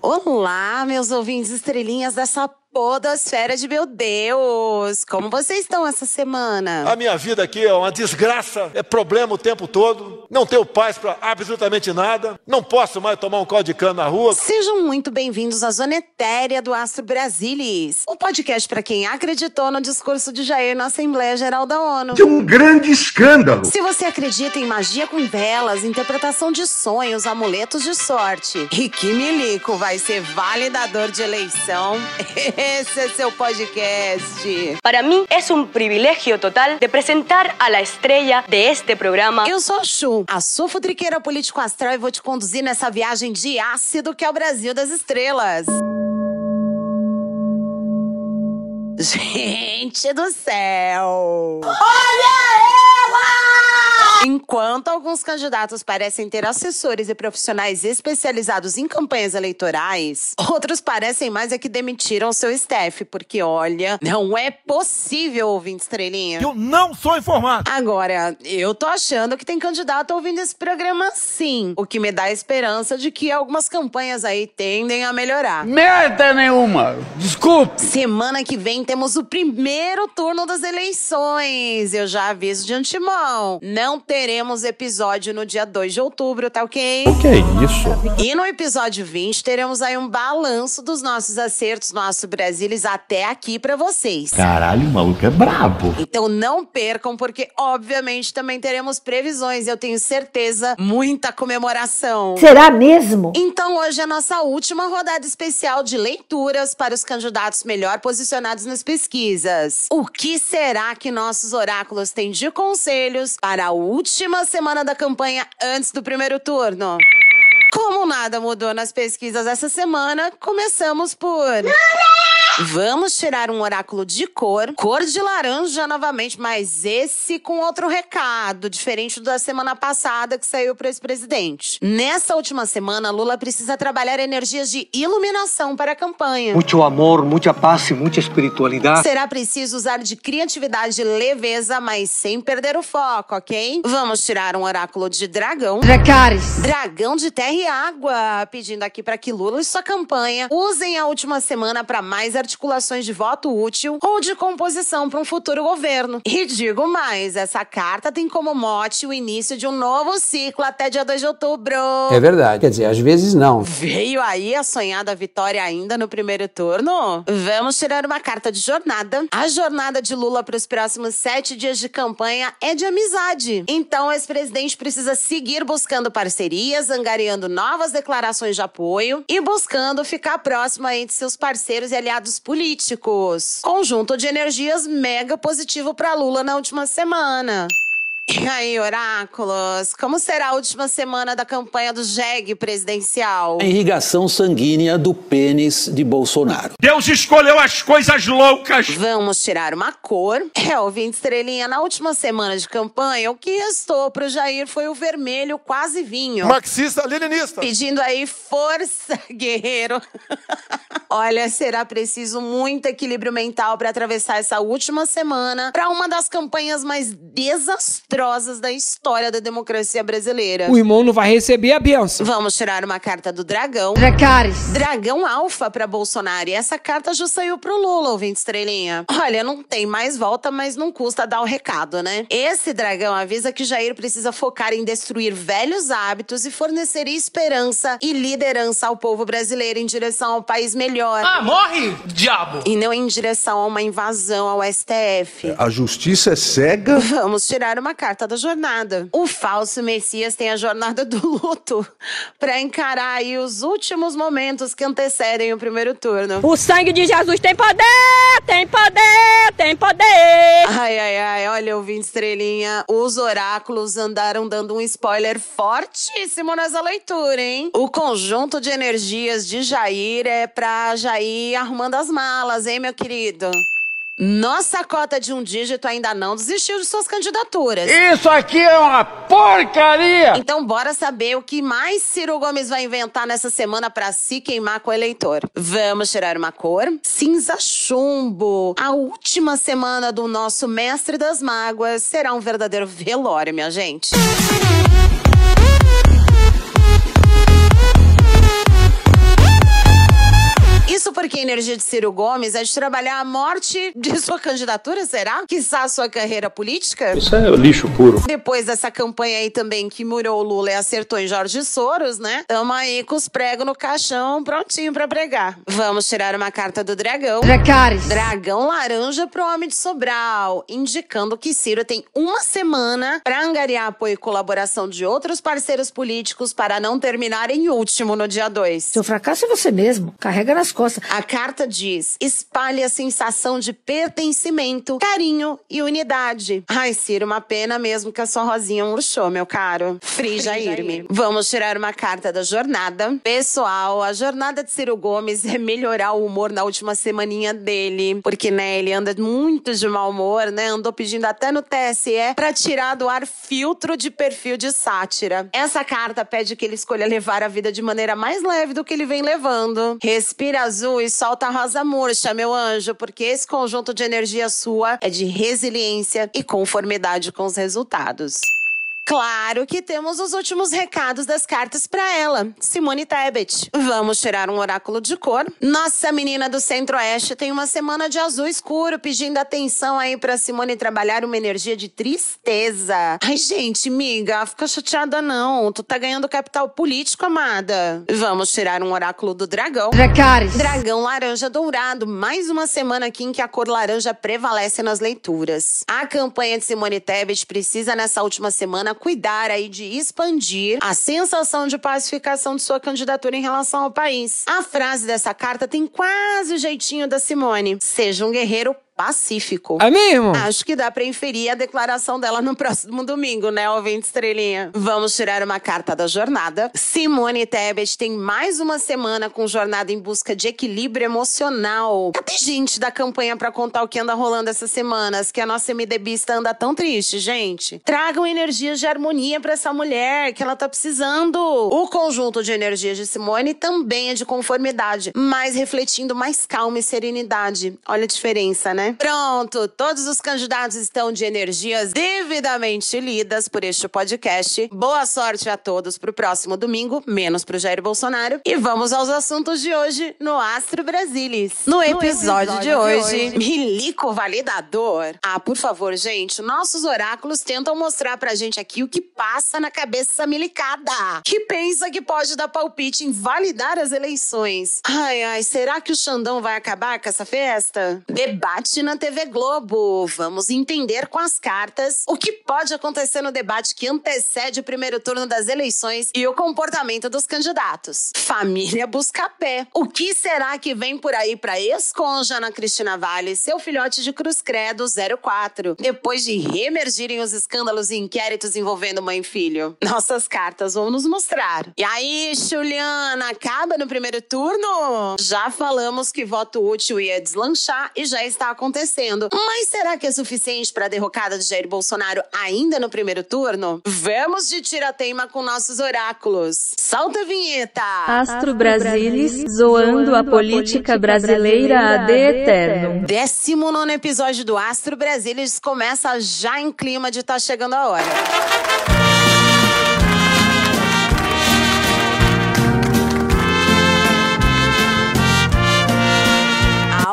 Olá, meus ouvintes estrelinhas dessa podosfera de meu Deus! Como vocês estão essa semana? A minha vida aqui é uma desgraça, é problema o tempo todo. Não tenho paz para absolutamente nada. Não posso mais tomar um caldo de cana na rua. Sejam muito bem-vindos à Zona Etérea do Astro Brasilis, o um podcast para quem acreditou no discurso de Jair na Assembleia Geral da ONU. De um grande escândalo. Se você acredita em magia com velas, interpretação de sonhos, amuletos de sorte e que Milico vai ser validador de eleição, esse é seu podcast. Para mim é um privilégio total de apresentar a la estrella de este programa. Eu sou a Chu, a sua futriqueira político astral e vou te conduzir nessa viagem de ácido que é o Brasil das estrelas. Gente do céu! Olha ela! Enquanto alguns candidatos parecem ter assessores e profissionais especializados em campanhas eleitorais, outros parecem mais é que demitiram seu staff, porque olha, não é possível ouvir estrelinha. Eu não sou informado. Agora, eu tô achando que tem candidato ouvindo esse programa sim, o que me dá a esperança de que algumas campanhas aí tendem a melhorar. Merda nenhuma! Desculpe! Semana que vem temos o primeiro turno das eleições. Eu já aviso de antemão. Não teremos episódio no dia 2 de outubro, tá ok? O que é isso? E no episódio 20 teremos aí um balanço dos nossos acertos, nosso Brasilis até aqui para vocês. Caralho, o maluco é brabo. Então não percam, porque obviamente também teremos previsões. Eu tenho certeza, muita comemoração. Será mesmo? Então hoje é a nossa última rodada especial de leituras para os candidatos melhor posicionados nas pesquisas. O que será que nossos oráculos têm de conselhos para a última semana da campanha antes do primeiro turno? Como nada mudou nas pesquisas essa semana, começamos por. Vamos tirar um oráculo de cor, cor de laranja novamente, mas esse com outro recado, diferente da semana passada que saiu para esse presidente. Nessa última semana, Lula precisa trabalhar energias de iluminação para a campanha. Muito amor, muita paz e muita espiritualidade. Será preciso usar de criatividade e leveza, mas sem perder o foco, ok? Vamos tirar um oráculo de dragão. Dracarys. Dragão de terra água, pedindo aqui para que Lula e sua campanha usem a última semana para mais articulações de voto útil ou de composição para um futuro governo. E digo mais, essa carta tem como mote o início de um novo ciclo até dia 2 de outubro. É verdade. Quer dizer, às vezes não. Veio aí a sonhada vitória ainda no primeiro turno? Vamos tirar uma carta de jornada. A jornada de Lula para os próximos sete dias de campanha é de amizade. Então, o ex-presidente precisa seguir buscando parcerias, angariando novas declarações de apoio e buscando ficar próximo aí de seus parceiros e aliados políticos. Conjunto de energias mega positivo para Lula na última semana. E aí, oráculos, como será a última semana da campanha do JEG presidencial? A irrigação sanguínea do pênis de Bolsonaro. Deus escolheu as coisas loucas. Vamos tirar uma cor. É, ouvinte estrelinha, na última semana de campanha, o que restou pro Jair foi o vermelho quase vinho. Marxista-leninista. Pedindo aí força, guerreiro. Olha, será preciso muito equilíbrio mental para atravessar essa última semana para uma das campanhas mais desastrosas da história da democracia brasileira. O irmão não vai receber a benção. Vamos tirar uma carta do dragão. Dracarys. Dragão alfa para Bolsonaro. E essa carta já saiu pro Lula, ouvinte estrelinha. Olha, não tem mais volta, mas não custa dar o recado, né? Esse dragão avisa que Jair precisa focar em destruir velhos hábitos e fornecer esperança e liderança ao povo brasileiro em direção ao país melhor. Ah, morre, diabo! E não em direção a uma invasão ao STF. A justiça é cega? Vamos tirar uma carta da jornada. O falso Messias tem a jornada do luto para encarar aí os últimos momentos que antecedem o primeiro turno. O sangue de Jesus tem poder, tem poder, tem poder. Ai, ai, ai, olha, ouvinte estrelinha, os oráculos andaram dando um spoiler fortíssimo nessa leitura, hein? O conjunto de energias de Jair é pra Jair arrumando as malas, hein, meu querido? Nossa cota de um dígito ainda não desistiu de suas candidaturas. Isso aqui é uma porcaria! Então bora saber o que mais Ciro Gomes vai inventar nessa semana pra se queimar com o eleitor. Vamos tirar uma cor? Cinza chumbo. A última semana do nosso mestre das mágoas será um verdadeiro velório, minha gente. Isso porque a energia de Ciro Gomes é de trabalhar a morte de sua candidatura, será? Quiçá a sua carreira política? Isso é lixo puro. Depois dessa campanha aí também que murou o Lula e acertou em Jorge Soros, né? Tamo aí com os pregos no caixão, prontinho pra pregar. Vamos tirar uma carta do dragão. Dracarys. Dragão laranja pro homem de Sobral, indicando que Ciro tem uma semana pra angariar apoio e colaboração de outros parceiros políticos para não terminar em último no dia 2. Seu fracasso é você mesmo. Carrega nas costas. A carta diz: espalhe a sensação de pertencimento, carinho e unidade. Ai, Ciro, uma pena mesmo que a sua rosinha murchou, meu caro. Free Jair-me. Vamos tirar uma carta da jornada. Pessoal, a jornada de Ciro Gomes é melhorar o humor na última semaninha dele. Porque, né, ele anda muito de mau humor, né? Andou pedindo até no TSE pra tirar do ar filtro de perfil de sátira. Essa carta pede que ele escolha levar a vida de maneira mais leve do que ele vem levando. Respira azul e solta a rosa murcha, meu anjo, porque esse conjunto de energia sua é de resiliência e conformidade com os resultados. Claro que temos os últimos recados das cartas para ela, Simone Tebet. Vamos tirar um oráculo de cor. Nossa menina do Centro-Oeste tem uma semana de azul escuro, pedindo atenção aí para Simone trabalhar uma energia de tristeza. Ai, gente, miga, fica chateada não. Tu tá ganhando capital político, amada. Vamos tirar um oráculo do dragão. Dracarys. Dragão laranja dourado, mais uma semana aqui em que a cor laranja prevalece nas leituras. A campanha de Simone Tebet precisa nessa última semana cuidar aí de expandir a sensação de pacificação de sua candidatura em relação ao país. A frase dessa carta tem quase o jeitinho da Simone. Seja um guerreiro pacífico. É mesmo? Acho que dá pra inferir a declaração dela no próximo domingo, né, ouvinte estrelinha? Vamos tirar uma carta da jornada. Simone Tebet tem mais uma semana com jornada em busca de equilíbrio emocional. Cadê gente da campanha pra contar o que anda rolando essas semanas? Que a nossa MDBista anda tão triste, gente. Tragam energias de harmonia pra essa mulher, que ela tá precisando. O conjunto de energias de Simone também é de conformidade, mas refletindo mais calma e serenidade. Olha a diferença, né? Pronto, todos os candidatos estão de energias devidamente lidas por este podcast. Boa sorte a todos pro próximo domingo, menos pro Jair Bolsonaro. E vamos aos assuntos de hoje no Astro Brasilis. No episódio, de, hoje, Milico Validador. Ah, por favor, gente, nossos oráculos tentam mostrar pra gente aqui o que passa na cabeça milicada. Que pensa que pode dar palpite em validar as eleições. Ai, ai, será que o Xandão vai acabar com essa festa? Debate na TV Globo. Vamos entender com as cartas o que pode acontecer no debate que antecede o primeiro turno das eleições e o comportamento dos candidatos. Família Buscapé. O que será que vem por aí para ex-conja Ana Cristina Vale, seu filhote de Cruz Credo 04, depois de reemergirem os escândalos e inquéritos envolvendo mãe e filho? Nossas cartas vão nos mostrar. E aí, Juliana, acaba no primeiro turno? Já falamos que voto útil ia deslanchar e já está acontecendo. Mas será que é suficiente para a derrocada de Jair Bolsonaro ainda no primeiro turno? Vamos de tira-teima com nossos oráculos. Solta a vinheta! Astro Brasilis, zoando a política brasileira ad eterno. 19 episódio do Astro Brasilis começa já em clima de tá chegando a hora.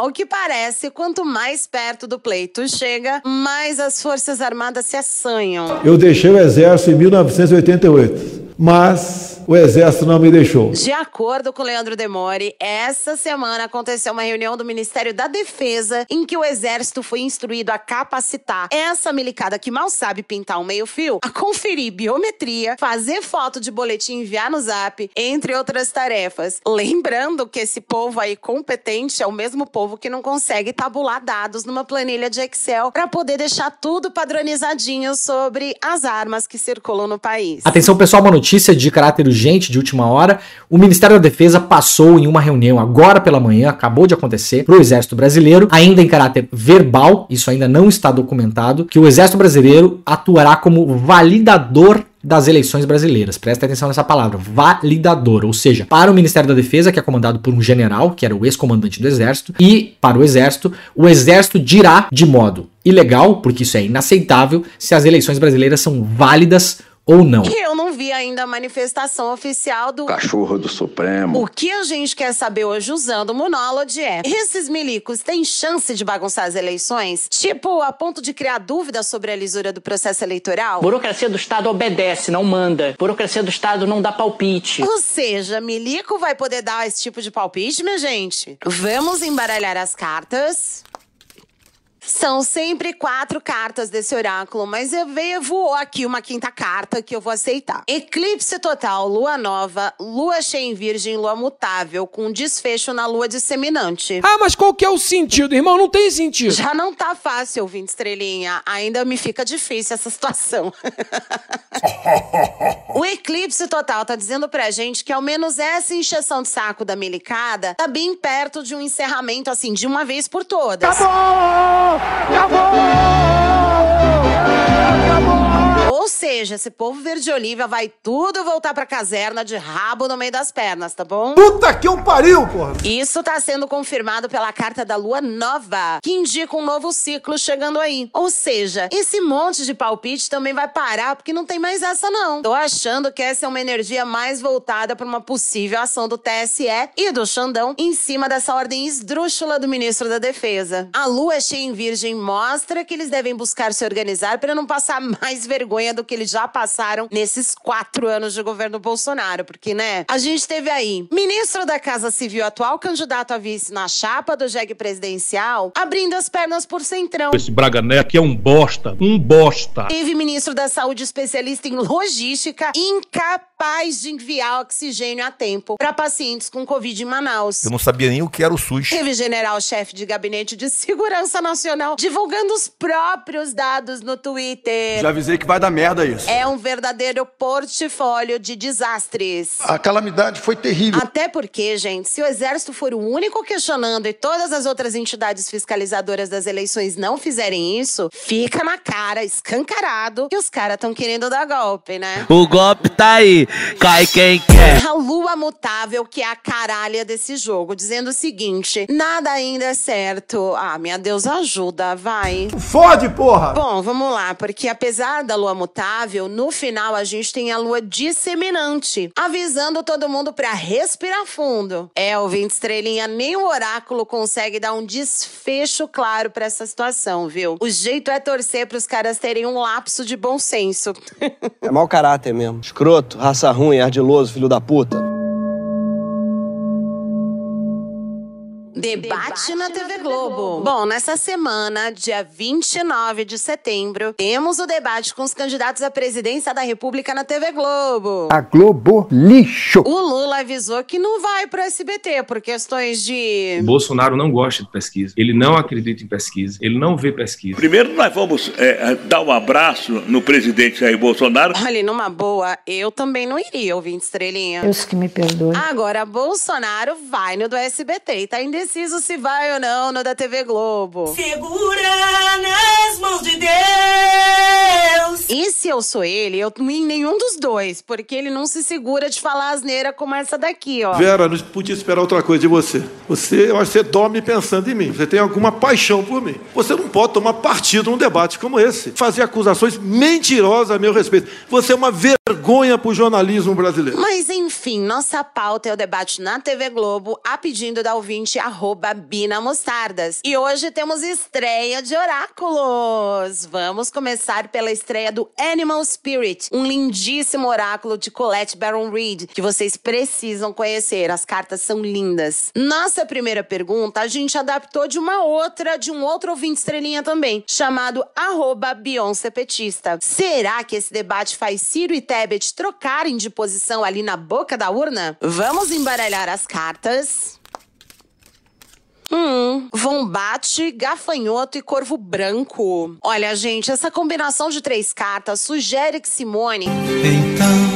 Ao que parece, quanto mais perto do pleito chega, mais as Forças Armadas se assanham. Eu deixei o exército em 1988, mas o exército não me deixou. De acordo com Leandro Demore, essa semana aconteceu uma reunião do Ministério da Defesa em que o exército foi instruído a capacitar essa milicada que mal sabe pintar um meio-fio, a conferir biometria, fazer foto de boletim e enviar no zap, entre outras tarefas. Lembrando que esse povo aí competente é o mesmo povo que não consegue tabular dados numa planilha de Excel para poder deixar tudo padronizadinho sobre as armas que circulam no país. Atenção, pessoal, uma notícia de caráter urgente de última hora, o Ministério da Defesa passou em uma reunião agora pela manhã, acabou de acontecer, para o Exército Brasileiro, ainda em caráter verbal, isso ainda não está documentado, que o Exército Brasileiro atuará como validador das eleições brasileiras. Presta atenção nessa palavra, validador, ou seja, para o Ministério da Defesa, que é comandado por um general, que era o ex-comandante do Exército, e para o Exército, o Exército dirá de modo ilegal, porque isso é inaceitável, se as eleições brasileiras são válidas ou não. Que eu não vi ainda a manifestação oficial do Cachorro do Supremo. O que a gente quer saber hoje usando o Monolod é: esses milicos têm chance de bagunçar as eleições? Tipo, a ponto de criar dúvidas sobre a lisura do processo eleitoral? Burocracia do Estado obedece, não manda. Burocracia do Estado não dá palpite. Ou seja, milico vai poder dar esse tipo de palpite, minha gente? Vamos embaralhar as cartas. São sempre quatro cartas desse oráculo, mas eu veio voou aqui uma quinta carta que eu vou aceitar. Eclipse total, lua nova, lua cheia em virgem, lua mutável, com desfecho na lua disseminante. Ah, mas qual que é o sentido, irmão? Não tem sentido. Já não tá fácil, ouvinte estrelinha. Ainda me fica difícil essa situação. o eclipse total tá dizendo pra gente que ao menos essa encheção de saco da milicada tá bem perto de um encerramento, assim, de uma vez por todas. Acabou! Ou seja, esse povo verde oliva vai tudo voltar pra caserna de rabo no meio das pernas, tá bom? Puta que eu pariu, porra! Isso tá sendo confirmado pela carta da lua nova, que indica um novo ciclo chegando aí. Ou seja, esse monte de palpite também vai parar porque não tem mais essa não. Tô achando que essa é uma energia mais voltada para uma possível ação do TSE e do Xandão em cima dessa ordem esdrúxula do ministro da Defesa. A lua cheia em virgem mostra que eles devem buscar se organizar para não passar mais vergonha do que eles já passaram nesses quatro anos de governo Bolsonaro, porque, né, a gente teve aí ministro da Casa Civil, atual candidato a vice na chapa do jegue presidencial, abrindo as pernas por centrão. Esse Braga Neto aqui é um bosta, um bosta. Teve ministro da Saúde especialista em logística, incapaz de enviar oxigênio a tempo para pacientes com Covid em Manaus. Eu não sabia nem o que era o SUS. Teve general-chefe de gabinete de segurança nacional divulgando os próprios dados no Twitter. Já avisei que vai dar merda isso. É um verdadeiro portfólio de desastres. A calamidade foi terrível. Até porque, gente, se o exército for o único questionando e todas as outras entidades fiscalizadoras das eleições não fizerem isso, fica na cara, escancarado, que os caras estão querendo dar golpe, né? O golpe tá aí, cai quem quer. A lua mutável, que é a caralha desse jogo, dizendo o seguinte: nada ainda é certo. Ah, minha Deus, ajuda, vai. Fode, porra! Bom, vamos lá, porque apesar da lua mutável, no final a gente tem a lua disseminante, avisando todo mundo pra respirar fundo. É, ouvinte estrelinha, nem o oráculo consegue dar um desfecho claro pra essa situação, viu? O jeito é torcer pros caras terem um lapso de bom senso. É mau caráter mesmo. Escroto, raça ruim, ardiloso, filho da puta. Debate na TV Globo. Bom, nessa semana, dia 29 de setembro, temos o debate com os candidatos à presidência da República na TV Globo. A Globo lixo. O Lula avisou que não vai pro SBT por questões de. Bolsonaro não gosta de pesquisa. Ele não acredita em pesquisa. Ele não vê pesquisa. Primeiro, nós vamos é, dar um abraço no presidente Jair Bolsonaro. Olha, numa boa, eu também não iria, ouvinte estrelinha. Deus que me perdoe. Agora, Bolsonaro vai no do SBT e tá indeciso se vai ou não no da TV Globo. Segura nas mãos de Deus. E se eu sou ele, eu não ia em nenhum dos dois, porque ele não se segura de falar asneira como essa daqui, ó. Vera, não podia esperar outra coisa de você. Você, eu acho que você dorme pensando em mim. Você tem alguma paixão por mim. Você não pode tomar partido num debate como esse. Fazer acusações mentirosas a meu respeito. Você é uma vergonha pro jornalismo brasileiro. Mas enfim, nossa pauta é o debate na TV Globo, a pedido da ouvinte arroba Bina Mostardas. E hoje temos estreia de oráculos. Vamos começar pela estreia do Animal Spirit, um lindíssimo oráculo de Colette Baron Reed, que vocês precisam conhecer. As cartas são lindas. Nossa primeira pergunta, a gente adaptou de uma outra, de um outro ouvinte estrelinha também, chamado arroba Beyoncé Petista. Será que esse debate faz Ciro e Tebet trocarem de posição ali na boca da urna? Vamos embaralhar as cartas. Hum, Vombate, gafanhoto e corvo branco. Olha, gente, essa combinação de três cartas sugere que Simone. Então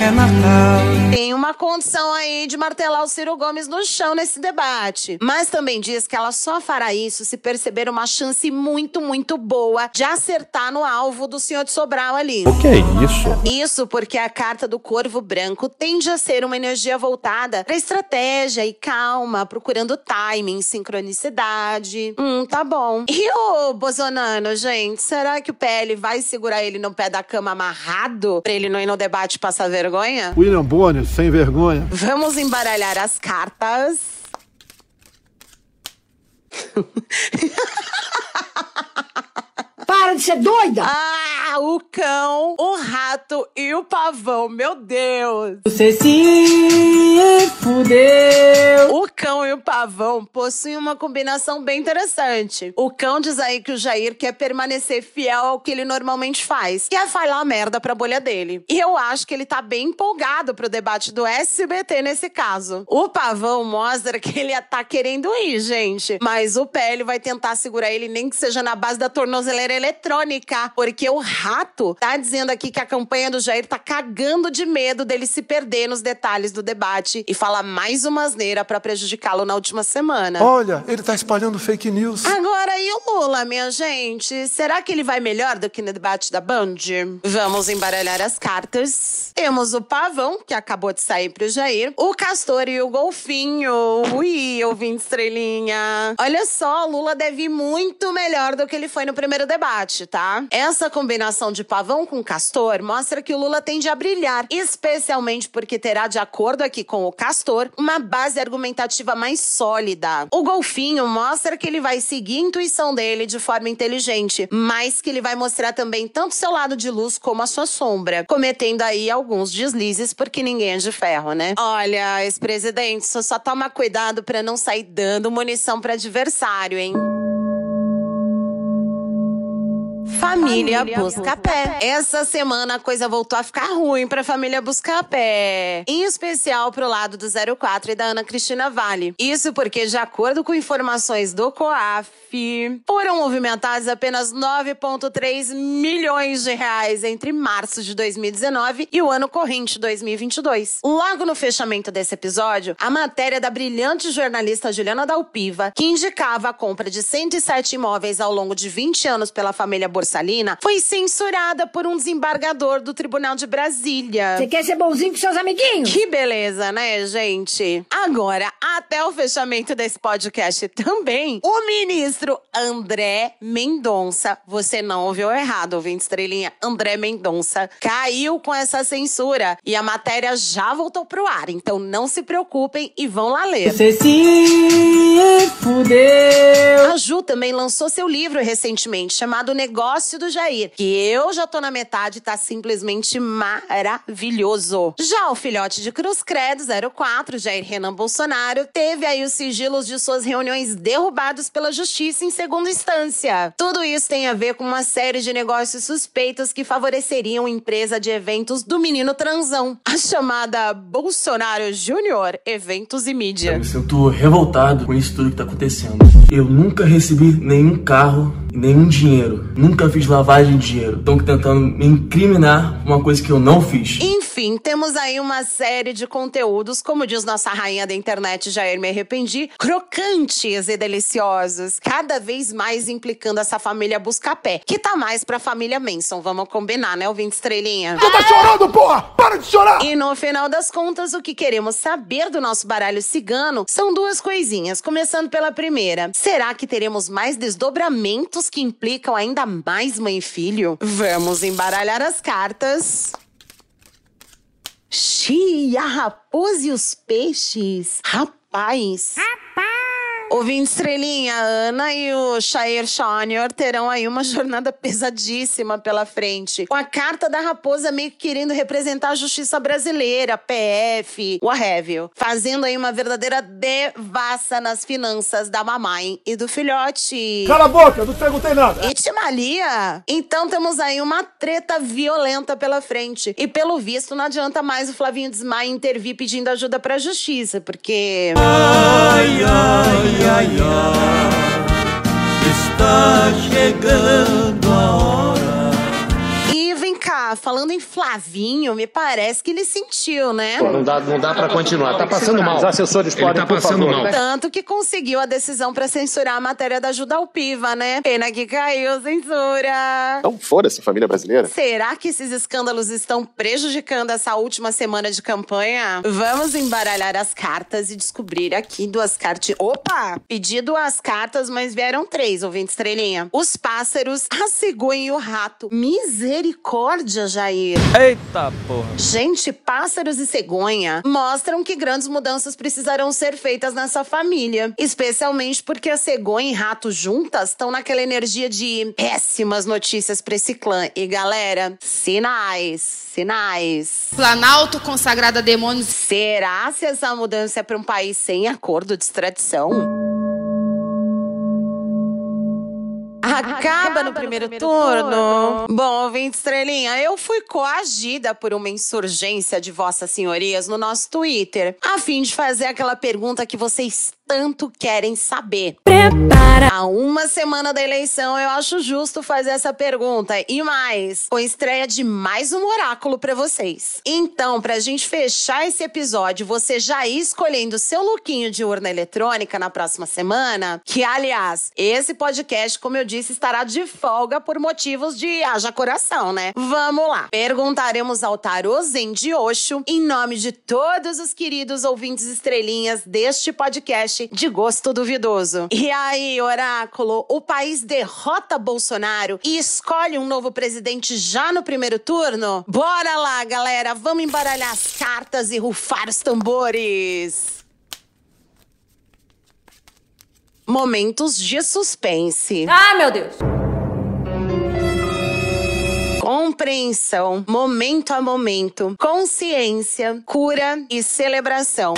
é Natal. Tem uma condição aí de martelar o Ciro Gomes no chão nesse debate. Mas também diz que ela só fará isso se perceber uma chance muito, muito boa de acertar no alvo do senhor de Sobral ali. O que é isso? Isso porque a carta do Corvo Branco tende a ser uma energia voltada para estratégia e calma, procurando timing, sincronicidade. Hum, tá bom. E o Bolsonaro, gente? Será que o PL vai segurar ele no pé da cama amarrado pra ele não ir no debate passar vergonha? William Bonner, sem vergonha. Vamos embaralhar as cartas. Para de ser doida! Ah, o cão, o rato e o pavão, meu Deus! Você se fudeu. O cão e o pavão possuem uma combinação bem interessante. O cão diz aí que o Jair quer permanecer fiel ao que ele normalmente faz, que é falar merda pra bolha dele. E eu acho que ele tá bem empolgado pro debate do SBT nesse caso. O pavão mostra que ele tá querendo ir, gente. Mas o PL vai tentar segurar ele, nem que seja na base da tornozeleira eletrônica. Porque o rato tá dizendo aqui que a campanha do Jair tá cagando de medo dele se perder nos detalhes do debate e falar mais uma asneira pra prejudicá-lo na última semana. Olha, ele tá espalhando fake news. Agora, e o Lula, minha gente? Será que ele vai melhor do que no debate da Band? Vamos embaralhar as cartas. Temos o Pavão, que acabou de sair pro Jair. O Castor e o Golfinho. Ui, ouvinte estrelinha. Olha só, Lula deve ir muito melhor do que ele foi no primeiro debate, tá? Essa combinação de Pavão com Castor mostra que o Lula tende a brilhar, especialmente porque terá, de acordo aqui com o Castor, uma base argumentativa mais sólida. O Golfinho mostra que ele vai seguir a intuição dele de forma inteligente, mas que ele vai mostrar também tanto seu lado de luz como a sua sombra, cometendo aí alguns deslizes porque ninguém é de ferro, né? Olha, ex-presidente, só, só toma cuidado pra não sair dando munição pra adversário, hein? Família, Buscapé. Essa semana a coisa voltou a ficar ruim pra família Buscapé. Em especial pro lado do 04 e da Ana Cristina Vale. Isso porque, de acordo com informações do COAF, foram movimentados apenas 9,3 milhões de reais entre março de 2019 e o ano corrente 2022. Logo no fechamento desse episódio, a matéria da brilhante jornalista Juliana Dalpiva, que indicava a compra de 107 imóveis ao longo de 20 anos pela família Borsalina, foi censurada por um desembargador do Tribunal de Brasília. Você quer ser bonzinho com seus amiguinhos? Que beleza, né, gente? Agora, até o fechamento desse podcast também, o ministro André Mendonça, você não ouviu errado, ouvinte estrelinha, André Mendonça, caiu com essa censura e a matéria já voltou pro ar, então não se preocupem e vão lá ler. Você se fudeu. A Ju também lançou seu livro recentemente, chamado Negócio do Jair, que eu já tô na metade e tá simplesmente maravilhoso. Já o filhote de Cruz Credo 04, Jair Renan Bolsonaro, teve aí os sigilos de suas reuniões derrubados pela justiça em segunda instância. Tudo isso tem a ver com uma série de negócios suspeitos que favoreceriam empresa de eventos do menino transão, a chamada Bolsonaro Júnior Eventos e Mídia. Eu me sinto revoltado com isso tudo que tá acontecendo. Eu nunca recebi nenhum carro nenhum dinheiro. Nunca fiz lavagem de dinheiro. Estão tentando me incriminar por uma coisa que eu não fiz. Enfim, temos aí uma série de conteúdos, como diz nossa rainha da internet, Jair Me Arrependi, crocantes e deliciosos, cada vez mais implicando essa família Buscapé, que tá mais pra família Manson, vamos combinar, né, ouvinte estrelinha? Você tá chorando, porra! Para de chorar! E no final das contas, o que queremos saber do nosso baralho cigano são duas coisinhas, começando pela primeira. Será que teremos mais desdobramentos que implicam ainda mais mãe e filho? Vamos embaralhar as cartas. Xi, a raposa e os peixes. Rapaz. Rapaz. Ouvinte estrelinha, a Ana e o Shair Junior terão aí uma jornada pesadíssima pela frente. Com a carta da raposa meio que querendo representar a justiça brasileira, PF, have you. Fazendo aí uma verdadeira devassa nas finanças da mamãe e do filhote. Cala a boca, não perguntei nada. Itimalia? Então temos aí uma treta violenta pela frente. E pelo visto não adianta mais o Flavinho Desmaia intervir pedindo ajuda pra justiça, porque... Ai, ai, ai, ai, está chegando a hora. Ah, falando em Flavinho, me parece que ele sentiu, né? Não dá, não dá pra continuar. Tá passando mal. Os assessores Ele podem, tá por passando favor. mal. Tanto que conseguiu a decisão pra censurar a matéria da Ajuda ao Piva, né? Pena que caiu, censura. Então, foda-se, família brasileira. Será que esses escândalos estão prejudicando essa última semana de campanha? Vamos embaralhar as cartas e descobrir aqui duas cartas. Opa! Pedi duas cartas, mas vieram três, ouvinte estrelinha. Os pássaros, a cegonha e o rato. Misericórdia, Jair. Eita porra. Gente, pássaros e cegonha mostram que grandes mudanças precisarão ser feitas nessa família. Especialmente porque a cegonha e rato juntas estão naquela energia de péssimas notícias pra esse clã. E galera, sinais, sinais. Planalto consagrado a demônios. Será se essa mudança é pra um país sem acordo de extradição? Acaba no primeiro turno. Bom, ouvinte estrelinha, eu fui coagida por uma insurgência de vossas senhorias no nosso Twitter, a fim de fazer aquela pergunta que vocês tanto querem saber. Prepara! Há uma semana da eleição, eu acho justo fazer essa pergunta. E mais, com estreia de mais um oráculo pra vocês. Então, pra gente fechar esse episódio, você já ir escolhendo seu lookinho de urna eletrônica na próxima semana, que, aliás, esse podcast, como eu disse, estará de folga por motivos de haja coração, né? Vamos lá. Perguntaremos ao tarô Zen de Osho, em nome de todos os queridos ouvintes estrelinhas deste podcast de gosto duvidoso. E aí, oráculo, o país derrota Bolsonaro e escolhe um novo presidente já no primeiro turno? Bora lá, galera, vamos embaralhar as cartas e rufar os tambores. Momentos de suspense. Ah, meu Deus. Compreensão, momento a momento, consciência, cura e celebração.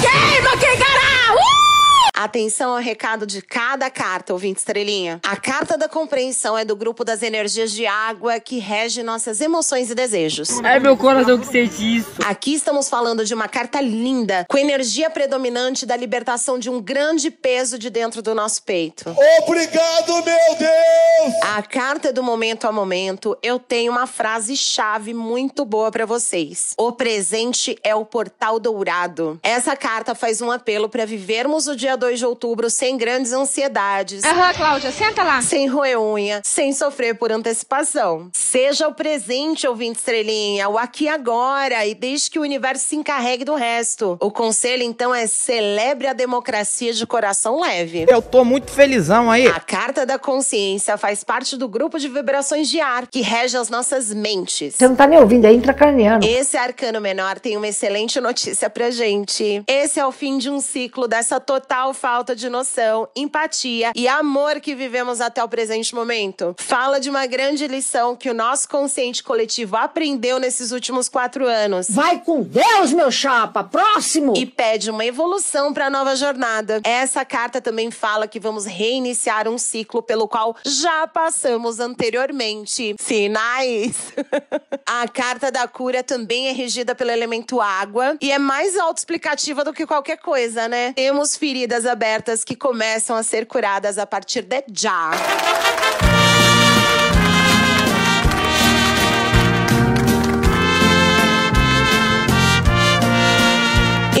Queima, quem cará! Uh! Atenção ao recado de cada carta, ouvinte estrelinha. A carta da compreensão é do grupo das energias de água que rege nossas emoções e desejos. Ai, meu coração que sente isso. Aqui estamos falando de uma carta linda, com energia predominante da libertação de um grande peso de dentro do nosso peito. Obrigado, meu Deus! A carta do momento a momento, eu tenho uma frase chave muito boa pra vocês. O presente é o portal dourado. Essa carta faz um apelo pra vivermos o dia 2 de outubro sem grandes ansiedades. Aham, Cláudia, senta lá. Sem roer unha, sem sofrer por antecipação. Seja o presente, ouvinte estrelinha, o aqui e agora, e deixe que o universo se encarregue do resto. O conselho, então, é celebre a democracia de coração leve. Eu tô muito felizão aí. A carta da consciência faz parte do grupo de vibrações de ar que rege as nossas mentes. Você não tá nem ouvindo, é intracraniano. Esse arcano menor tem uma excelente notícia pra gente. Esse é o fim de um ciclo dessa total falta de noção, empatia e amor que vivemos até o presente momento. Fala de uma grande lição que o nosso consciente coletivo aprendeu nesses últimos quatro anos. Vai com Deus, meu chapa! Próximo! E pede uma evolução para a nova jornada. Essa carta também fala que vamos reiniciar um ciclo pelo qual já passamos anteriormente. Sinais! a carta da cura também é regida pelo elemento água e é mais autoexplicativa do que qualquer coisa, né? Temos feridas abertas que começam a ser curadas a partir de já.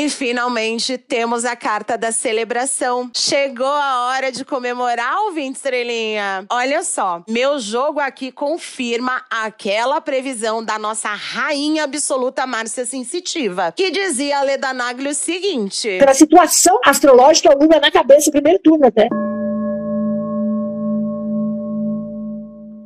E finalmente temos a carta da celebração. Chegou a hora de comemorar, ouvinte estrelinha. Olha só, meu jogo aqui confirma aquela previsão da nossa rainha absoluta Márcia Sensitiva, que dizia a Leda Nagli o seguinte: Pela situação astrológica, o Lula na cabeça, primeiro turno até.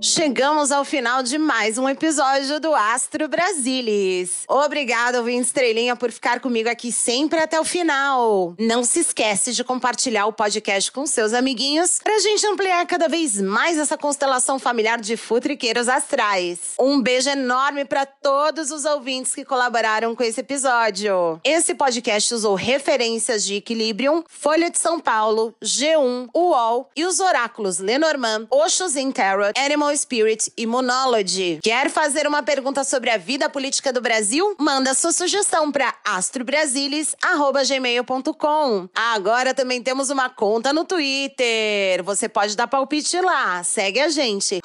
Chegamos ao final de mais um episódio do Astro Brasilis. Obrigada, ouvinte Estrelinha, por ficar comigo aqui sempre até o final. Não se esquece de compartilhar o podcast com seus amiguinhos pra gente ampliar cada vez mais essa constelação familiar de futriqueiros astrais. Um beijo enorme para todos os ouvintes que colaboraram com esse episódio. Esse podcast usou referências de Equilibrium, Folha de São Paulo, G1, UOL e os oráculos Lenormand, Oxos in Tarot, Animal Spirit Immunology. Quer fazer uma pergunta sobre a vida política do Brasil? Manda sua sugestão para astrobrasilis@gmail.com. Agora também temos uma conta no Twitter. Você pode dar palpite lá. Segue a gente,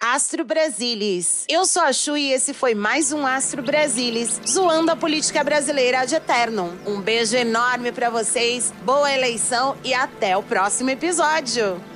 astrobrasilis. Eu sou a Chu e esse foi mais um Astro Brasilis, zoando a política brasileira ad eternum. Um beijo enorme para vocês, boa eleição e até o próximo episódio.